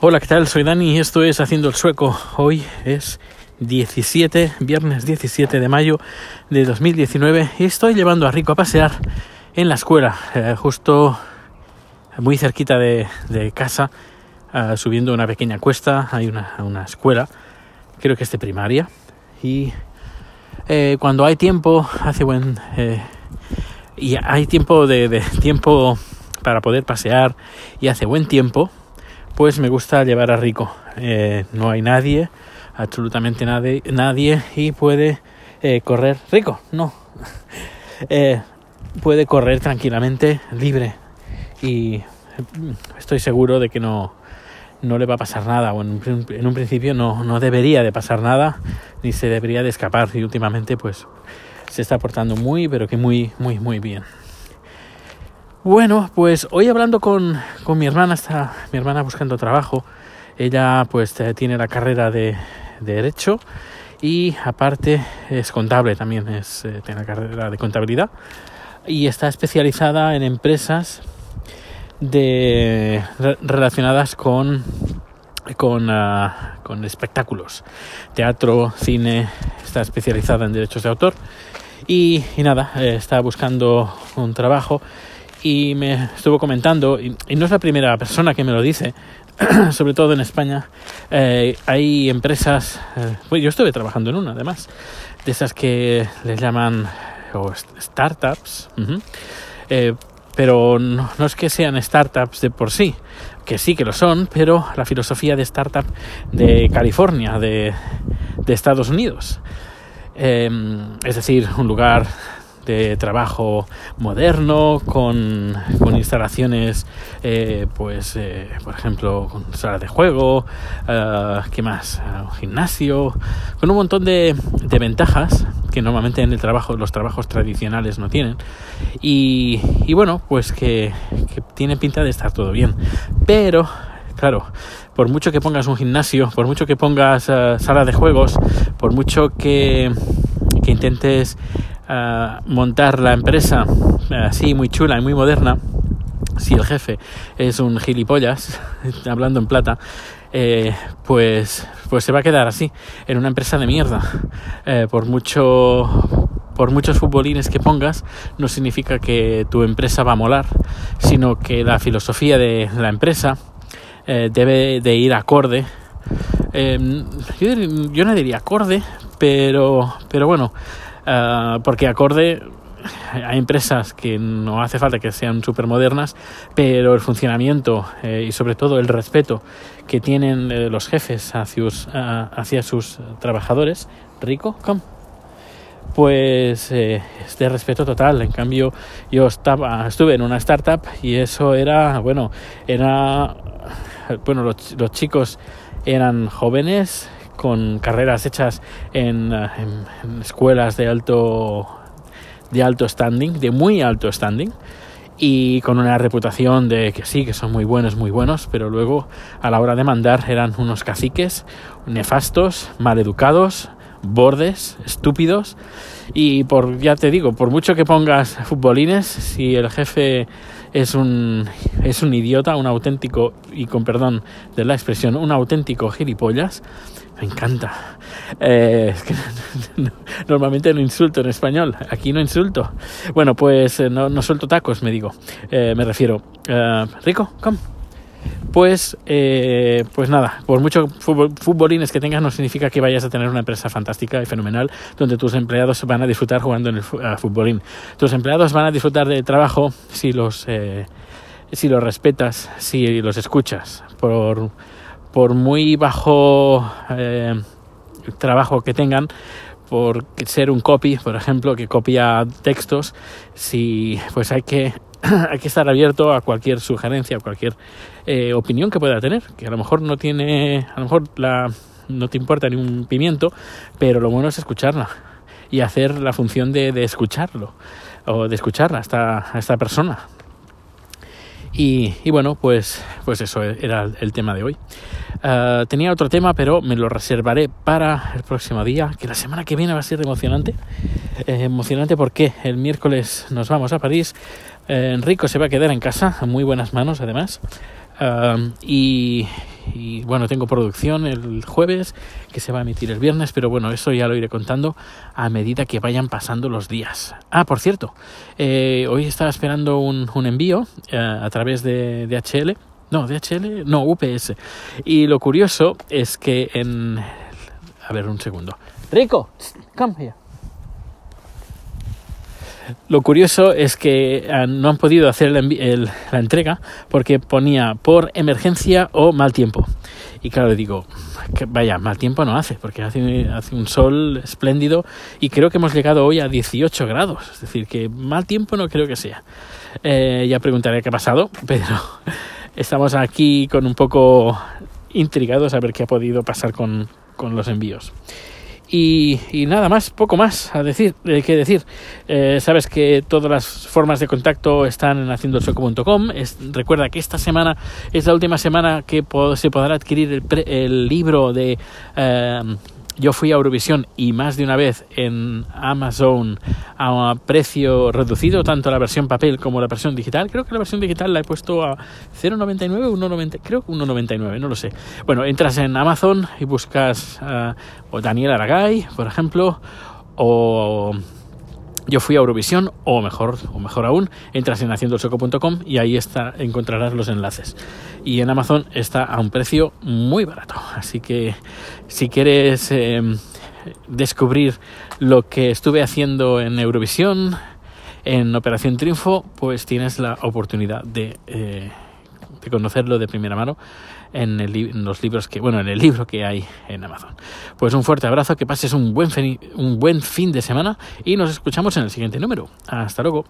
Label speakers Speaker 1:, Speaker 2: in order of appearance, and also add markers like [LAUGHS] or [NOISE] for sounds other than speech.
Speaker 1: Hola, ¿qué tal? Soy Dani y esto es Haciendo el Sueco. Hoy es 17, viernes 17 de mayo de 2019 y estoy llevando a Rico a pasear en la escuela, eh, justo muy cerquita de, casa, uh, subiendo una pequeña cuesta, hay una, una, escuela, creo que es de primaria, y eh, cuando hay tiempo, hace buen... Eh, y hay tiempo de tiempo para poder pasear y hace buen tiempo, pues me gusta llevar a Rico. Eh, no hay nadie, absolutamente nadie, nadie y puede eh, correr. Rico, no. [LAUGHS] eh, puede correr tranquilamente, libre. Y estoy seguro de que no, no le va a pasar nada. O en, un, en un principio no, no debería de pasar nada, ni se debería de escapar. Y últimamente, pues se está portando muy, pero que muy, muy, muy bien. Bueno, pues hoy hablando con, con mi hermana, está mi hermana buscando trabajo. Ella pues tiene la carrera de, de Derecho y aparte es contable también, es, eh, tiene la carrera de contabilidad y está especializada en empresas relacionadas con, con, uh, con espectáculos, teatro, cine, está especializada en derechos de autor y, y nada, eh, está buscando un trabajo y me estuvo comentando, y, y, no es la primera persona que me lo dice, [CLEARS THROAT] sobre todo en España, eh, hay empresas, eh, pues yo estuve trabajando en una además, de esas que les llaman startups, eh, pero no, no, es que sean startups de por sí, que sí que lo son, pero la filosofía de startup de California, de, de Estados Unidos. Es decir, un lugar trabajo moderno, con, con instalaciones, eh, pues, eh, por ejemplo, con sala de juego, uh, ¿qué más? Uh, gimnasio, con un montón de, ventajas que normalmente en el trabajo, los trabajos tradicionales no tienen. Y, bueno, pues que, que tiene pinta de estar todo bien. Pero, claro, por mucho que pongas un gimnasio, por mucho que pongas uh, sala de juegos, por mucho que, que intentes uh, montar la empresa así muy chula y muy moderna, si el jefe es un gilipollas, [LAUGHS] hablando en plata, eh, pues, pues se va a quedar así, en una empresa de mierda. Eh, por mucho por muchos futbolines que pongas, no significa que tu empresa va a molar, sino que la filosofía de la empresa eh, debe de ir acorde. Eh, yo, yo, no diría acorde, pero, pero bueno, uh, porque acorde hay empresas que no hace falta que sean súper modernas, pero el funcionamiento eh, y sobre todo el respeto que tienen eh, los jefes hacia, hacia sus trabajadores, rico, come pues eh, es de respeto total. En cambio, yo estaba, estuve en una startup y eso era, bueno, era, bueno, los, los chicos eran jóvenes con carreras hechas en, en, escuelas de alto de alto standing, de muy alto standing y con una reputación de que sí, que son muy buenos, muy buenos, pero luego a la hora de mandar eran unos caciques nefastos, maleducados, bordes, estúpidos y por ya te digo, por mucho que pongas futbolines, si el jefe es un es un idiota, un auténtico y con perdón de la expresión, un auténtico gilipollas, me encanta. Eh, es [LAUGHS] normalmente no insulto en español, aquí no insulto. Bueno, pues eh, no, no suelto tacos, me digo, eh, me refiero. Rico, come pues, eh, pues nada, por mucho futbolines que tengas no significa que vayas a tener una empresa fantástica y fenomenal donde tus empleados van a disfrutar jugando en el futbolín. Tus empleados van a disfrutar del trabajo si los, eh, si los respetas, si los escuchas. Por, por muy bajo eh, trabajo que tengan, por ser un copy, por ejemplo, que copia textos, si pues hay que [COUGHS] hay que estar abierto a cualquier sugerencia, a cualquier eh, opinión que pueda tener, que a lo mejor no tiene, a lo mejor la, no te importa ni un pimiento, pero lo bueno es escucharla y hacer la función de, de escucharlo o de escucharla a esta, a esta persona. Y, y, bueno, pues, pues eso era el tema de hoy. Uh, tenía otro tema, pero me lo reservaré para el próximo día, que la semana que viene va a ser emocionante. Eh, emocionante porque el miércoles nos vamos a París. Eh, Enrico se va a quedar en casa, a muy buenas manos además. Y, bueno, tengo producción el jueves que se va a emitir el viernes, pero bueno, eso ya lo iré contando a medida que vayan pasando los días. Ah, por cierto, eh, hoy estaba esperando un, un envío eh, a través de DHL. No, DHL, no, UPS. Y lo curioso es que en... A ver, un segundo. Rico, come here. Lo curioso es que ah, no han podido hacer el, el, la entrega porque ponía por emergencia o mal tiempo. Y claro, digo, que vaya, mal tiempo no hace, porque hace, un sol espléndido y creo que hemos llegado hoy a 18 grados. Es decir, que mal tiempo no creo que sea. Eh, ya preguntaré qué ha pasado, [LAUGHS] pero estamos aquí con un poco intrigados a ver qué ha podido pasar con los envíos. Y, y, nada más, poco más a decir, eh, que decir. Eh, sabes que todas las formas de contacto están en haciendoelsoco.com. Recuerda que esta semana es la última semana que se podrá adquirir el, pre el libro de eh, yo fui a Eurovisión y más de una vez en Amazon a precio reducido, tanto la versión papel como la versión digital. Creo que la versión digital la he puesto a 0,99 o 1,90, creo que 1,99, no lo sé. Bueno, entras en Amazon y buscas o Daniel Aragay, por ejemplo, o yo fui a Eurovisión o mejor o mejor aún entras en haciendoelsoco.com y ahí está encontrarás los enlaces. Y en Amazon está a un precio muy barato. Así que si quieres eh, descubrir lo que estuve haciendo en Eurovisión en Operación Triunfo pues tienes la oportunidad de eh, de conocerlo de primera mano en, el, en, los libros que, bueno, en el libro que hay en Amazon. Pues un fuerte abrazo, que pases un buen, un buen fin de semana y nos escuchamos en el siguiente número. Hasta luego.